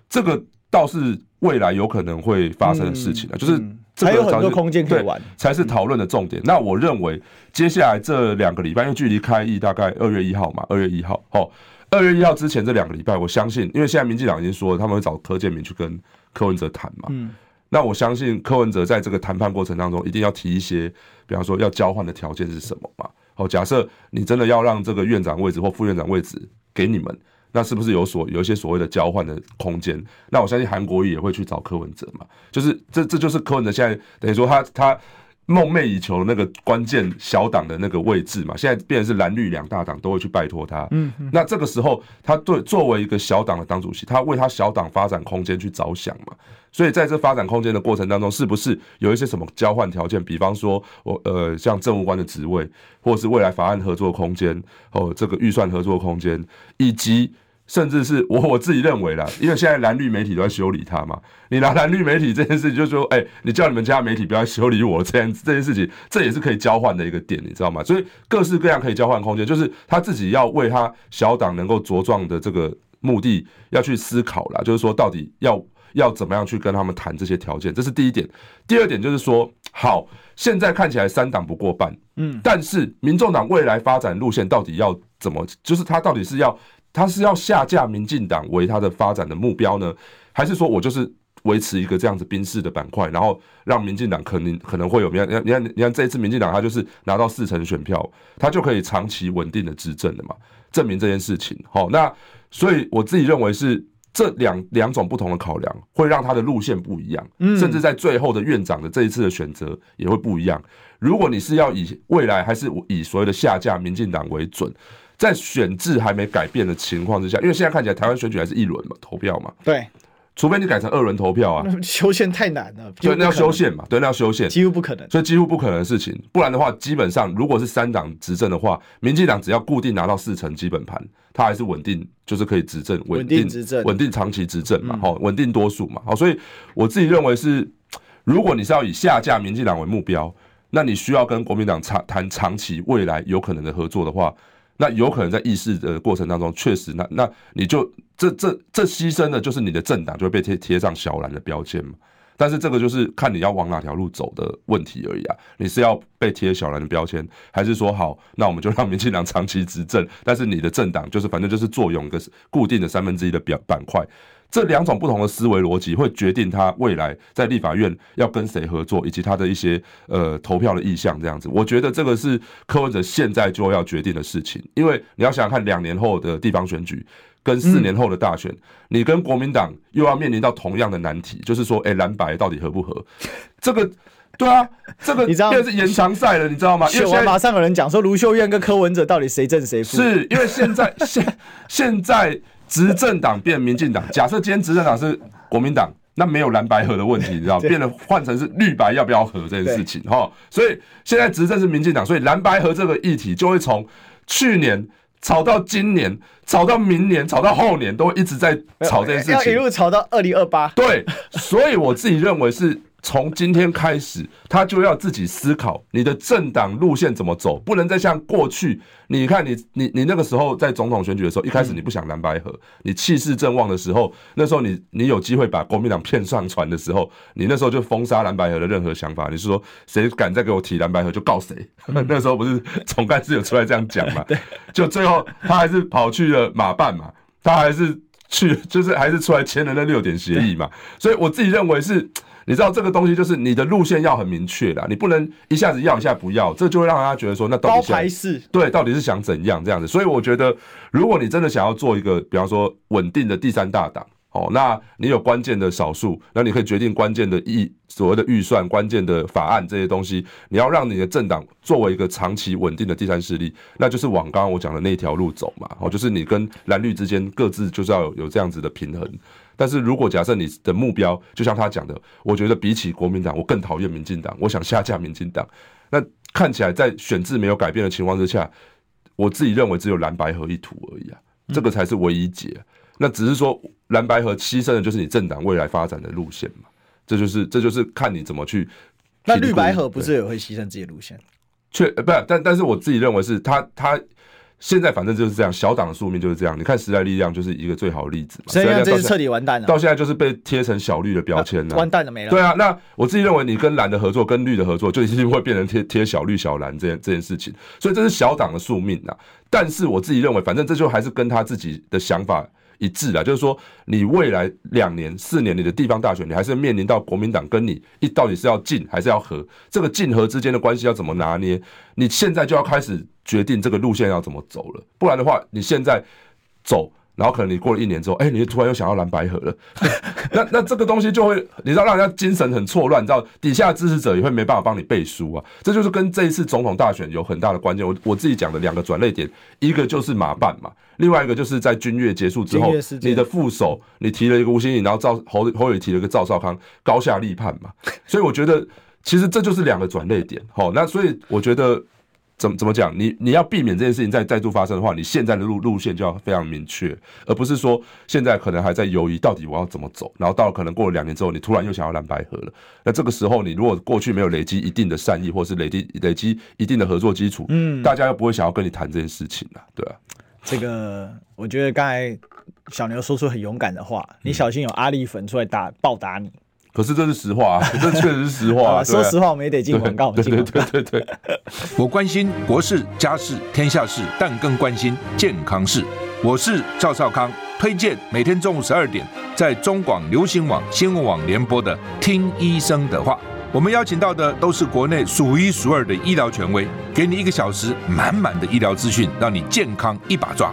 这个倒是未来有可能会发生的事情啊，就是。还有很多空间可以玩，才是讨论的重点。那我认为接下来这两个礼拜，因为距离开议大概二月一号嘛，二月一号，哦，二月一号之前这两个礼拜，我相信，因为现在民进党已经说了，他们会找柯建铭去跟柯文哲谈嘛。嗯。那我相信柯文哲在这个谈判过程当中，一定要提一些，比方说要交换的条件是什么嘛？哦，假设你真的要让这个院长位置或副院长位置给你们。那是不是有所有一些所谓的交换的空间？那我相信韩国瑜也会去找柯文哲嘛，就是这这就是柯文哲现在等于说他他梦寐以求的那个关键小党的那个位置嘛，现在变成是蓝绿两大党都会去拜托他。嗯，那这个时候他对作为一个小党的党主席，他为他小党发展空间去着想嘛。所以在这发展空间的过程当中，是不是有一些什么交换条件？比方说我呃像政务官的职位，或者是未来法案合作空间，哦这个预算合作空间，以及。甚至是我我自己认为啦，因为现在蓝绿媒体都在修理他嘛，你拿蓝绿媒体这件事情，就说，哎、欸，你叫你们家媒体不要修理我这样 这件事情，这也是可以交换的一个点，你知道吗？所以各式各样可以交换空间，就是他自己要为他小党能够茁壮的这个目的要去思考啦，就是说到底要要怎么样去跟他们谈这些条件，这是第一点。第二点就是说，好，现在看起来三党不过半，嗯，但是民众党未来发展路线到底要怎么，就是他到底是要。他是要下架民进党为他的发展的目标呢，还是说我就是维持一个这样子兵士的板块，然后让民进党可能可能会有，你看你看你看这一次民进党他就是拿到四成选票，他就可以长期稳定的执政了嘛，证明这件事情。好，那所以我自己认为是这两两种不同的考量会让他的路线不一样，甚至在最后的院长的这一次的选择也会不一样。如果你是要以未来还是以所谓的下架民进党为准。在选制还没改变的情况之下，因为现在看起来台湾选举还是一轮嘛，投票嘛。对，除非你改成二轮投票啊。修宪太难了，对那要修宪嘛，对，那要修宪，几乎不可能。所以几乎不可能的事情，不然的话，基本上如果是三党执政的话，民进党只要固定拿到四成基本盘，他还是稳定，就是可以执政，稳定执政，稳定长期执政嘛，好，稳定多数嘛，好，所以我自己认为是，如果你是要以下架民进党为目标，那你需要跟国民党长谈长期未来有可能的合作的话。那有可能在议事的过程当中，确实，那那你就这这这牺牲的就是你的政党就会被贴贴上小蓝的标签嘛。但是这个就是看你要往哪条路走的问题而已啊。你是要被贴小蓝的标签，还是说好，那我们就让民进党长期执政，但是你的政党就是反正就是作用一个固定的三分之一的表板块。这两种不同的思维逻辑会决定他未来在立法院要跟谁合作，以及他的一些呃投票的意向。这样子，我觉得这个是柯文哲现在就要决定的事情。因为你要想想看，两年后的地方选举跟四年后的大选，你跟国民党又要面临到同样的难题，就是说，哎，蓝白到底合不合？这个，对啊，这个你知道是延长赛了，你知道吗？因为马上有人讲说，卢秀燕跟柯文哲到底谁正谁负？是因为现在现现在。执政党变民进党，假设今天执政党是国民党，那没有蓝白合的问题，你知道，变得换成是绿白要不要合这件事情哈。所以现在执政是民进党，所以蓝白合这个议题就会从去年吵到今年，吵到明年，吵到后年，都一直在吵这件事情，要一路吵到二零二八。对，所以我自己认为是。从今天开始，他就要自己思考你的政党路线怎么走，不能再像过去。你看你，你你你那个时候在总统选举的时候，一开始你不想蓝白合，你气势正旺的时候，那时候你你有机会把国民党骗上船的时候，你那时候就封杀蓝白合的任何想法。你是说谁敢再给我提蓝白合就告谁？那时候不是总干事有出来这样讲嘛？就最后他还是跑去了马办嘛，他还是去就是还是出来签了那六点协议嘛。所以我自己认为是。你知道这个东西就是你的路线要很明确的，你不能一下子要一下不要，这就会让大家觉得说，那到底是对，到底是想怎样这样子？所以我觉得，如果你真的想要做一个，比方说稳定的第三大党，哦，那你有关键的少数，那你可以决定关键的预所谓的预算、关键的法案这些东西。你要让你的政党作为一个长期稳定的第三势力，那就是往刚刚我讲的那条路走嘛。哦，就是你跟蓝绿之间各自就是要有有这样子的平衡。但是如果假设你的目标就像他讲的，我觉得比起国民党，我更讨厌民进党，我想下架民进党。那看起来在选制没有改变的情况之下，我自己认为只有蓝白合一图而已啊，这个才是唯一解。那只是说蓝白合牺牲的就是你政党未来发展的路线嘛，这就是这就是看你怎么去。那绿白合不是也会牺牲自己的路线？确，不是，但但是我自己认为是他他。现在反正就是这样，小党的宿命就是这样。你看时代力量就是一个最好的例子嘛。时代力量这是彻底完蛋了，到现在就是被贴成小绿的标签了，完蛋了没了。对啊，那我自己认为你跟蓝的合作，跟绿的合作，就一定会变成贴贴小绿小蓝这件这件事情。所以这是小党的宿命啊。但是我自己认为，反正这就还是跟他自己的想法。一致啊，就是说，你未来两年、四年，你的地方大选，你还是面临到国民党跟你一到底是要进还是要和，这个进和之间的关系要怎么拿捏？你现在就要开始决定这个路线要怎么走了，不然的话，你现在走。然后可能你过了一年之后，哎，你突然又想要蓝白合了，那那这个东西就会，你知道让人家精神很错乱，你知道底下支持者也会没办法帮你背书啊，这就是跟这一次总统大选有很大的关键。我我自己讲的两个转捩点，一个就是马办嘛，另外一个就是在君悦结束之后，你的副手你提了一个吴欣颖，然后赵侯侯友提了一个赵少康，高下立判嘛，所以我觉得其实这就是两个转捩点。好，那所以我觉得。怎么怎么讲？你你要避免这件事情再再度发生的话，你现在的路路线就要非常明确，而不是说现在可能还在犹豫到底我要怎么走，然后到了可能过了两年之后，你突然又想要蓝白合了。那这个时候，你如果过去没有累积一定的善意，或是累积累积一定的合作基础，嗯，大家又不会想要跟你谈这件事情了，对啊。这个我觉得刚才小牛说出很勇敢的话，你小心有阿力粉出来打报答你。可是这是实话，啊，这确实是实话，啊。说实话，我们也得进广告。对对对对对，我关心国事、家事、天下事，但更关心健康事。我是赵少康，推荐每天中午十二点在中广流行网、新闻网联播的《听医生的话》。我们邀请到的都是国内数一数二的医疗权威，给你一个小时满满的医疗资讯，让你健康一把抓。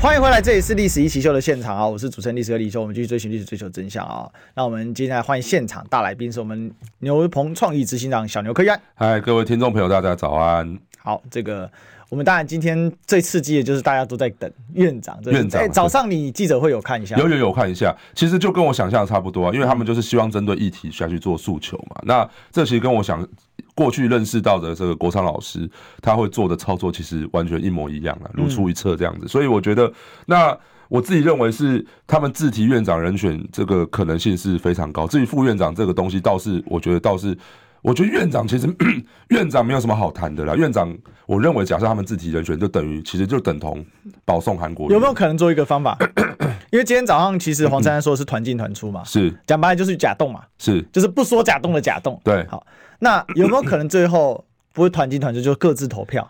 欢迎回来，这里是历史一起秀的现场啊！我是主持人历史哥李修，我们继续追寻历史，追求真相啊！那我们接下来欢迎现场大来宾，是我们牛棚创意执行长小牛柯玉。嗨，各位听众朋友，大家早安。好，这个我们当然今天最刺激的就是大家都在等院长。院长，早上你记者会有看一下？有有有看一下，其实就跟我想象的差不多啊，因为他们就是希望针对议题下去做诉求嘛。那这其实跟我想。过去认识到的这个国昌老师，他会做的操作其实完全一模一样啊，如出一辙这样子。所以我觉得，那我自己认为是他们自提院长人选这个可能性是非常高。至于副院长这个东西，倒是我觉得倒是，我觉得院长其实 院长没有什么好谈的啦。院长，我认为假设他们自提人选，就等于其实就等同保送韩国。有没有可能做一个方法？因为今天早上其实黄珊珊说是团进团出嘛，是讲白了就是假动嘛，是就是不说假动的假动。对，好。那有没有可能最后不会团进团出，就各自投票？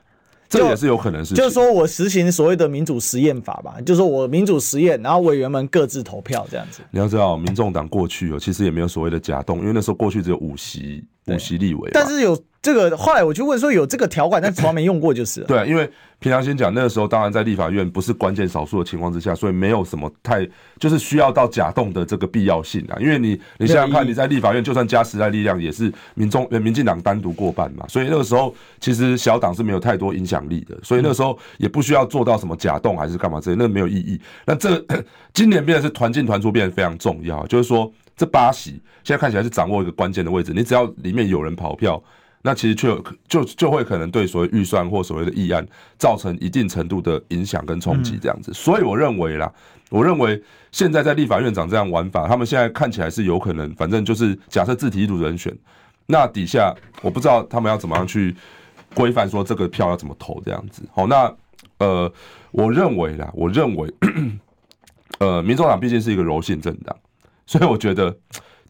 这也是有可能是，就是说我实行所谓的民主实验法吧，就是说我民主实验，然后委员们各自投票这样子。你要知道，民众党过去哦，其实也没有所谓的假动，因为那时候过去只有五席五席立委，但是有。这个后来我就问说有这个条款，但从来没用过就是了。对，因为平常先讲那个时候，当然在立法院不是关键少数的情况之下，所以没有什么太就是需要到假动的这个必要性啊。因为你你想想看，你在立法院就算加时代力量，也是民众民进党单独过半嘛，所以那个时候其实小党是没有太多影响力的，所以那个时候也不需要做到什么假动还是干嘛之类，那个没有意义。那这 今年变得是团进团出变得非常重要，就是说这八席现在看起来是掌握一个关键的位置，你只要里面有人跑票。那其实就就就会可能对所谓预算或所谓的议案造成一定程度的影响跟冲击这样子，所以我认为啦，我认为现在在立法院长这样玩法，他们现在看起来是有可能，反正就是假设自提一组人选，那底下我不知道他们要怎么样去规范说这个票要怎么投这样子。好，那呃，我认为啦，我认为，呃，民众党毕竟是一个柔性政党，所以我觉得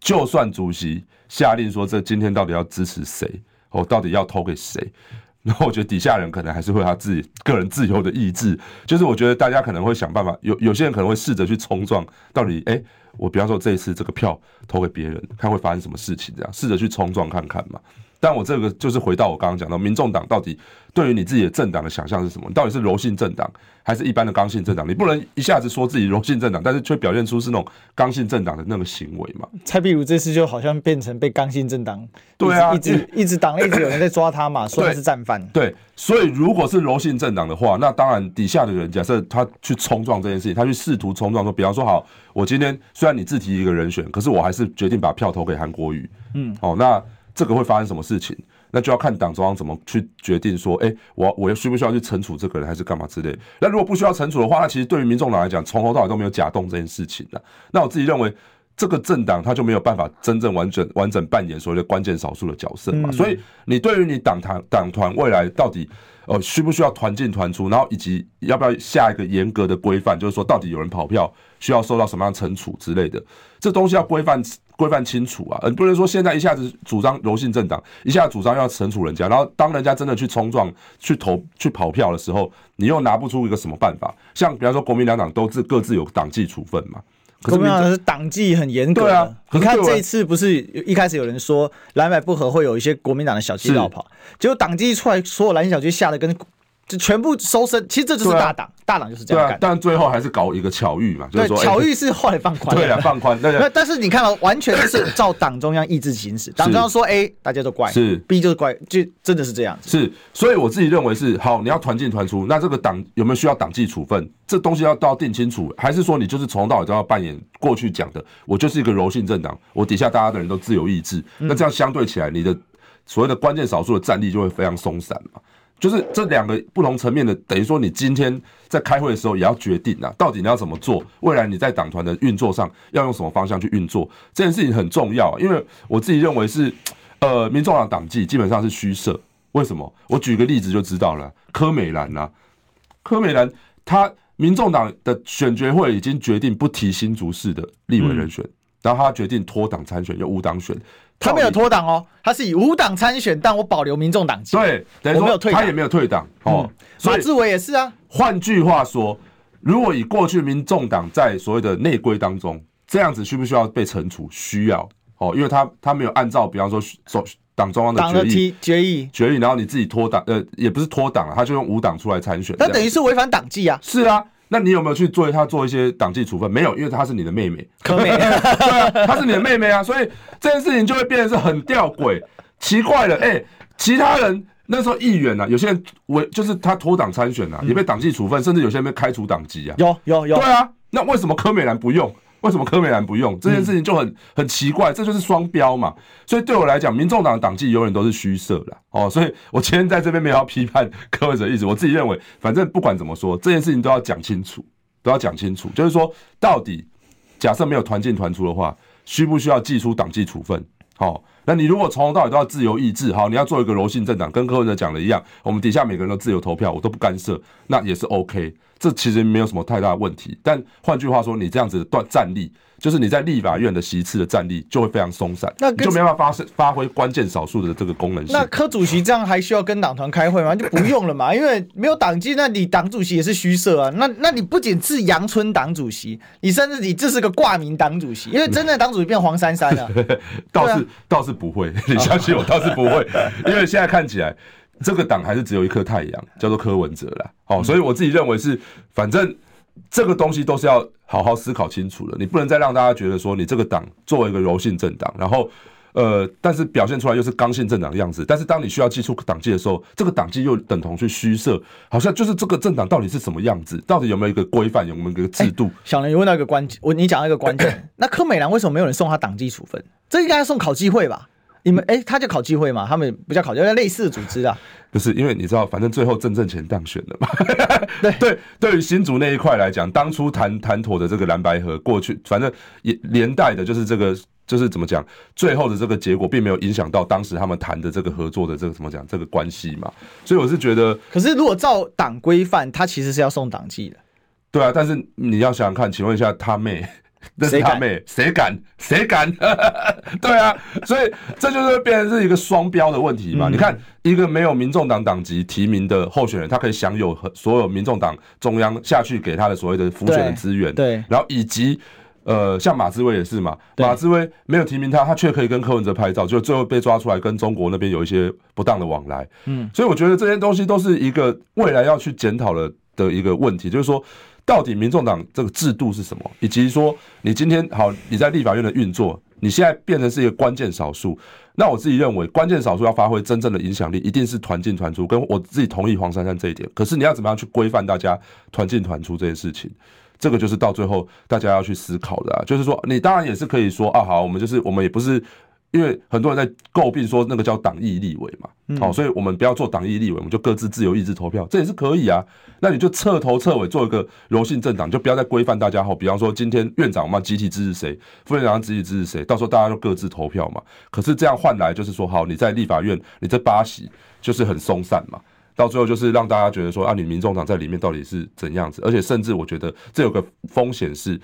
就算主席下令说这今天到底要支持谁。哦，到底要投给谁？然后我觉得底下人可能还是会他自己个人自由的意志，就是我觉得大家可能会想办法，有有些人可能会试着去冲撞，到底哎，我比方说这一次这个票投给别人，看会发生什么事情，这样试着去冲撞看看嘛。但我这个就是回到我刚刚讲到，民众党到底对于你自己的政党的想象是什么？你到底是柔性政党还是一般的刚性政党？你不能一下子说自己柔性政党，但是却表现出是那种刚性政党的那个行为嘛？蔡壁如这次就好像变成被刚性政党，对啊，一直一直党内一直有人在抓他嘛，说他是战犯。对，所以如果是柔性政党的话，那当然底下的人假设他去冲撞这件事情，他去试图冲撞说，比方说好，我今天虽然你自提一个人选，可是我还是决定把票投给韩国瑜。嗯，哦，那。这个会发生什么事情？那就要看党中央怎么去决定。说，哎，我我需不需要去惩处这个人，还是干嘛之类？那如果不需要惩处的话，那其实对于民众党来讲，从头到尾都没有假动这件事情的。那我自己认为，这个政党他就没有办法真正完整完整扮演所谓的关键少数的角色嘛。所以，你对于你党团党团未来到底呃需不需要团进团出，然后以及要不要下一个严格的规范，就是说到底有人跑票需要受到什么样惩处之类的，这东西要规范。规范清楚啊，呃，不能说现在一下子主张柔性政党，一下子主张要惩处人家，然后当人家真的去冲撞、去投、去跑票的时候，你又拿不出一个什么办法。像比方说，国民两党都自各自有党纪处分嘛，可是国民党是党纪很严格。对啊，你看这一次不是一开始有人说蓝白不合会有一些国民党的小鸡绕跑，结果党纪出来，所有蓝营小鸡吓得跟。就全部收身，其实这就是大党，啊、大党就是这样干。对啊，但最后还是搞一个巧遇嘛，就是说巧遇是后来放宽。对啊，放宽。那但是你看到完全是照党中央意志行使，党中央说 A，大家都乖；是 B 就是乖，就真的是这样子。是，所以我自己认为是好，你要团进团出，那这个党有没有需要党纪处分？这东西要都要定清楚，还是说你就是从头到尾都要扮演过去讲的，我就是一个柔性政党，我底下大家的人都自由意志，那这样相对起来，你的所谓的关键少数的战力就会非常松散嘛。就是这两个不同层面的，等于说你今天在开会的时候也要决定啊，到底你要怎么做？未来你在党团的运作上要用什么方向去运作？这件事情很重要，因为我自己认为是，呃，民众党党纪基本上是虚设。为什么？我举个例子就知道了。柯美兰啊，柯美兰，他民众党的选决会已经决定不提新竹市的立委人选，嗯、然后他决定脱党参选，由无党选。他没有脱党哦，他是以无党参选，但我保留民众党籍。对，等于说他也没有退党哦。马志伟也是啊。换句话说，如果以过去民众党在所谓的内规当中，这样子需不需要被惩处？需要哦，因为他他没有按照，比方说党党中央的决议决议决议，然后你自己脱党，呃，也不是脱党了，他就用无党出来参选，那等于是违反党纪啊。是啊。那你有没有去做他做一些党纪处分？没有，因为她是你的妹妹，柯美，对啊，她是你的妹妹啊，所以这件事情就会变得是很吊诡、奇怪了。哎、欸，其他人那时候议员啊，有些人为就是他脱党参选啊，也被党纪处分，甚至有些人被开除党籍啊。有有有，对啊，那为什么柯美兰不用？为什么柯美兰不用这件事情就很很奇怪，这就是双标嘛。所以对我来讲，民众党的党纪永远都是虚设的哦。所以我今天在这边没有要批判柯文哲意思，我自己认为，反正不管怎么说，这件事情都要讲清楚，都要讲清楚。就是说，到底假设没有团进团出的话，需不需要祭出党纪处分？好，那你如果从头到尾都要自由意志，好，你要做一个柔性政党，跟柯文哲讲的一样，我们底下每个人都自由投票，我都不干涉，那也是 OK。这其实没有什么太大的问题，但换句话说，你这样子的断战力，就是你在立法院的席次的战力就会非常松散，那就没办法发发挥关键少数的这个功能性。那柯主席这样还需要跟党团开会吗？就不用了嘛，因为没有党纪，那你党主席也是虚设啊。那那你不仅是阳春党主席，你甚至你这是个挂名党主席，因为真正的党主席变黄珊珊 了。倒是、啊、倒是不会，你相信我，倒是不会，因为现在看起来。这个党还是只有一颗太阳，叫做柯文哲啦。好，所以我自己认为是，反正这个东西都是要好好思考清楚的。你不能再让大家觉得说，你这个党作为一个柔性政党，然后呃，但是表现出来又是刚性政党的样子。但是当你需要寄出党纪的时候，这个党纪又等同去虚设，好像就是这个政党到底是什么样子？到底有没有一个规范？有没有一个制度？小林，你问到一个关键，我你讲到一个关键，那柯美兰为什么没有人送他党纪处分？这应该要送考机会吧？你们哎，他叫考机会嘛？他们不叫考纪会，类似的组织啊。不是，因为你知道，反正最后郑正干当选了嘛。对对，对于新竹那一块来讲，当初谈谈妥的这个蓝白河，过去反正也连带的，就是这个，就是怎么讲，最后的这个结果并没有影响到当时他们谈的这个合作的这个怎么讲这个关系嘛。所以我是觉得，可是如果照党规范，他其实是要送党纪的。对啊，但是你要想想看，请问一下他妹。那是他妹，谁敢？谁敢？对啊，所以这就是变成是一个双标的问题嘛。嗯、你看，一个没有民众党党籍提名的候选人，他可以享有所有民众党中央下去给他的所谓的辅选的资源，对，然后以及呃，像马志威也是嘛，马志威没有提名他，他却可以跟柯文哲拍照，就最后被抓出来跟中国那边有一些不当的往来。嗯，所以我觉得这些东西都是一个未来要去检讨的的一个问题，就是说。到底民众党这个制度是什么？以及说你今天好，你在立法院的运作，你现在变成是一个关键少数。那我自己认为，关键少数要发挥真正的影响力，一定是团进团出。跟我自己同意黄珊珊这一点。可是你要怎么样去规范大家团进团出这件事情？这个就是到最后大家要去思考的啊。就是说，你当然也是可以说啊，好，我们就是我们也不是。因为很多人在诟病说那个叫党意立委嘛，好，所以我们不要做党意立委，我们就各自自由意志投票，这也是可以啊。那你就彻头彻尾做一个柔性政党，就不要再规范大家好，比方说今天院长我们集体支持谁，副院长集体支持谁，到时候大家就各自投票嘛。可是这样换来就是说，好，你在立法院你这八席就是很松散嘛，到最后就是让大家觉得说啊，你民众党在里面到底是怎样子？而且甚至我觉得这有个风险是，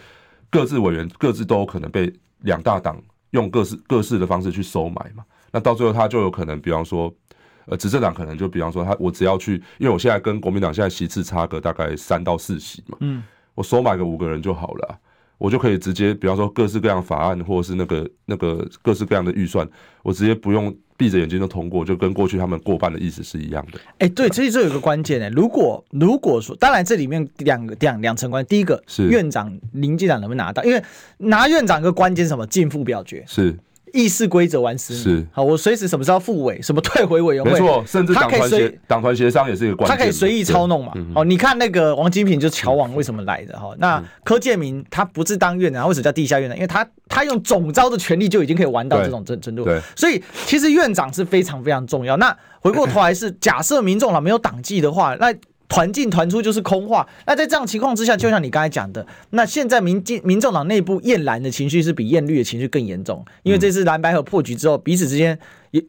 各自委员各自都有可能被两大党。用各式各式的方式去收买嘛，那到最后他就有可能，比方说，呃，执政党可能就比方说他，我只要去，因为我现在跟国民党现在席次差个大概三到四席嘛，嗯，我收买个五个人就好了，我就可以直接，比方说各式各样法案或者是那个那个各式各样的预算，我直接不用闭着眼睛就通过，就跟过去他们过半的意思是一样的。哎，对，其实这有个关键呢，如果如果说，当然这里面两个两两层关，第一个是。院长林进长能不能拿到，因为拿院长一个关键什么，进副表决。是。议事规则完事是好，我随时什么时候复委，什么退回委员会，没错，甚至党团协党团协商也是一个关键，他可以随意操弄嘛。哦，你看那个王金平就是乔王为什么来的哈？那柯建铭他不是当院长，为什么叫地下院长？因为他他用总招的权力就已经可以玩到这种程程度。对，所以其实院长是非常非常重要。那回过头来是假设民众党没有党纪的话，那。团进团出就是空话。那在这样情况之下，就像你刚才讲的，那现在民进民众党内部厌蓝的情绪是比厌绿的情绪更严重，因为这次蓝白和破局之后，彼此之间。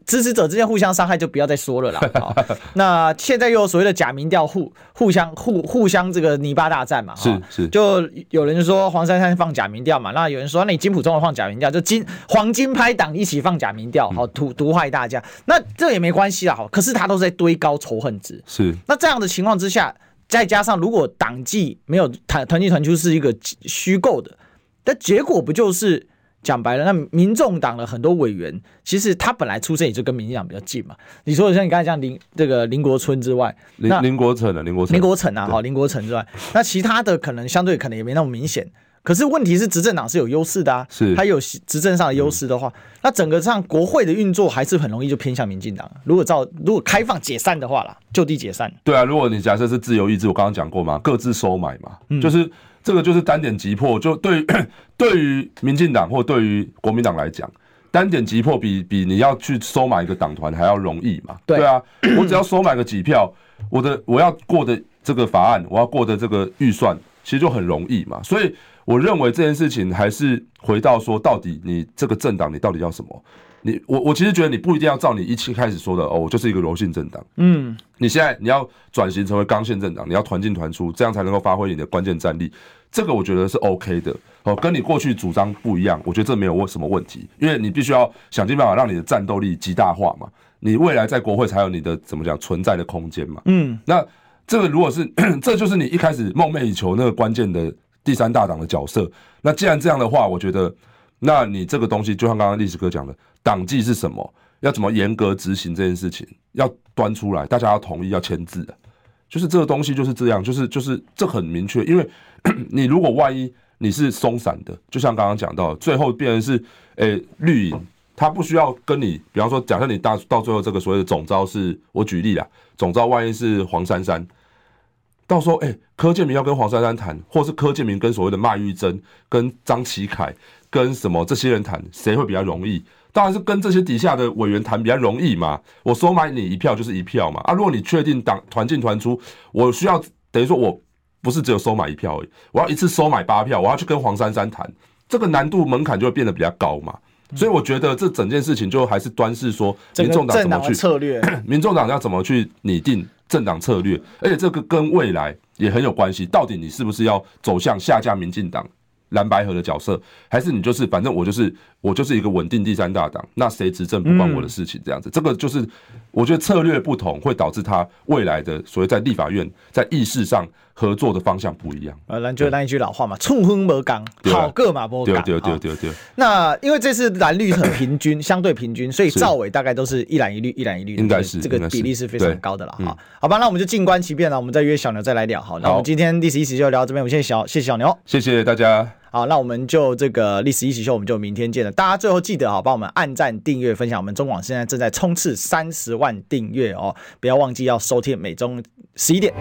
支持者之间互相伤害就不要再说了啦。好，那现在又有所谓的假民调互互相互互相这个泥巴大战嘛？是是，就有人说黄珊珊放假民调嘛，那有人说那你金普中放假民调，就金黄金拍党一起放假民调，好毒毒害大家。那这也没关系啦，好，可是他都在堆高仇恨值。是，那这样的情况之下，再加上如果党纪没有团团进团出是一个虚构的，那结果不就是？讲白了，那民众党的很多委员，其实他本来出身也就跟民进党比较近嘛。你说像你刚才讲林这个林国春之外，林林国成的林国成林国成啊，好林国成之外，那其他的可能相对可能也没那么明显。可是问题是执政党是有优势的啊，是他有执政上的优势的话，那整个上国会的运作还是很容易就偏向民进党。如果照如果开放解散的话啦，就地解散。对啊，如果你假设是自由意志，我刚刚讲过嘛，各自收买嘛，就是。这个就是单点击破，就对于对于民进党或对于国民党来讲，单点击破比比你要去收买一个党团还要容易嘛？对啊，我只要收买个几票，我的我要过的这个法案，我要过的这个预算，其实就很容易嘛。所以我认为这件事情还是回到说，到底你这个政党你到底要什么？你我我其实觉得你不一定要照你一期开始说的哦，我就是一个柔性政党。嗯，你现在你要转型成为刚性政党，你要团进团出，这样才能够发挥你的关键战力。这个我觉得是 OK 的哦，跟你过去主张不一样，我觉得这没有什么问题，因为你必须要想尽办法让你的战斗力极大化嘛，你未来在国会才有你的怎么讲存在的空间嘛。嗯，那这个如果是 这就是你一开始梦寐以求那个关键的第三大党的角色，那既然这样的话，我觉得。那你这个东西，就像刚刚历史哥讲的，党纪是什么？要怎么严格执行这件事情？要端出来，大家要同意，要签字的，就是这个东西就是这样，就是就是这很明确。因为 你如果万一你是松散的，就像刚刚讲到，最后变成是，诶、绿营他不需要跟你，比方说，假设你到到最后这个所谓的总招是，我举例啦，总招万一是黄珊珊，到时候诶、欸、柯建铭要跟黄珊珊谈，或是柯建铭跟所谓的麦玉珍、跟张启凯。跟什么这些人谈，谁会比较容易？当然是跟这些底下的委员谈比较容易嘛。我收买你一票就是一票嘛。啊，如果你确定党团进团出，我需要等于说我不是只有收买一票而已，我要一次收买八票，我要去跟黄珊珊谈，这个难度门槛就会变得比较高嘛。所以我觉得这整件事情就还是端视说，民众党怎么去策略，民众党要怎么去拟定政党策略，而且这个跟未来也很有关系。到底你是不是要走向下架民进党？蓝白河的角色，还是你就是反正我就是我就是一个稳定第三大党，那谁执政不关我的事情，这样子，这个就是我觉得策略不同会导致他未来的所谓在立法院在议事上合作的方向不一样。呃，蓝就那一句老话嘛，冲锋不刚，好个嘛不刚。对对对对。那因为这次蓝绿很平均，相对平均，所以赵伟大概都是一蓝一绿，一蓝一绿，应该是这个比例是非常高的了哈。好吧，那我们就静观其变了，我们再约小牛再来聊。好，那我们今天历史一起就聊到这边，我们谢谢小谢谢小牛，谢谢大家。好，那我们就这个历史一起秀，我们就明天见了。大家最后记得啊，帮我们按赞、订阅、分享。我们中广现在正在冲刺三十万订阅哦，不要忘记要收听每周十一点。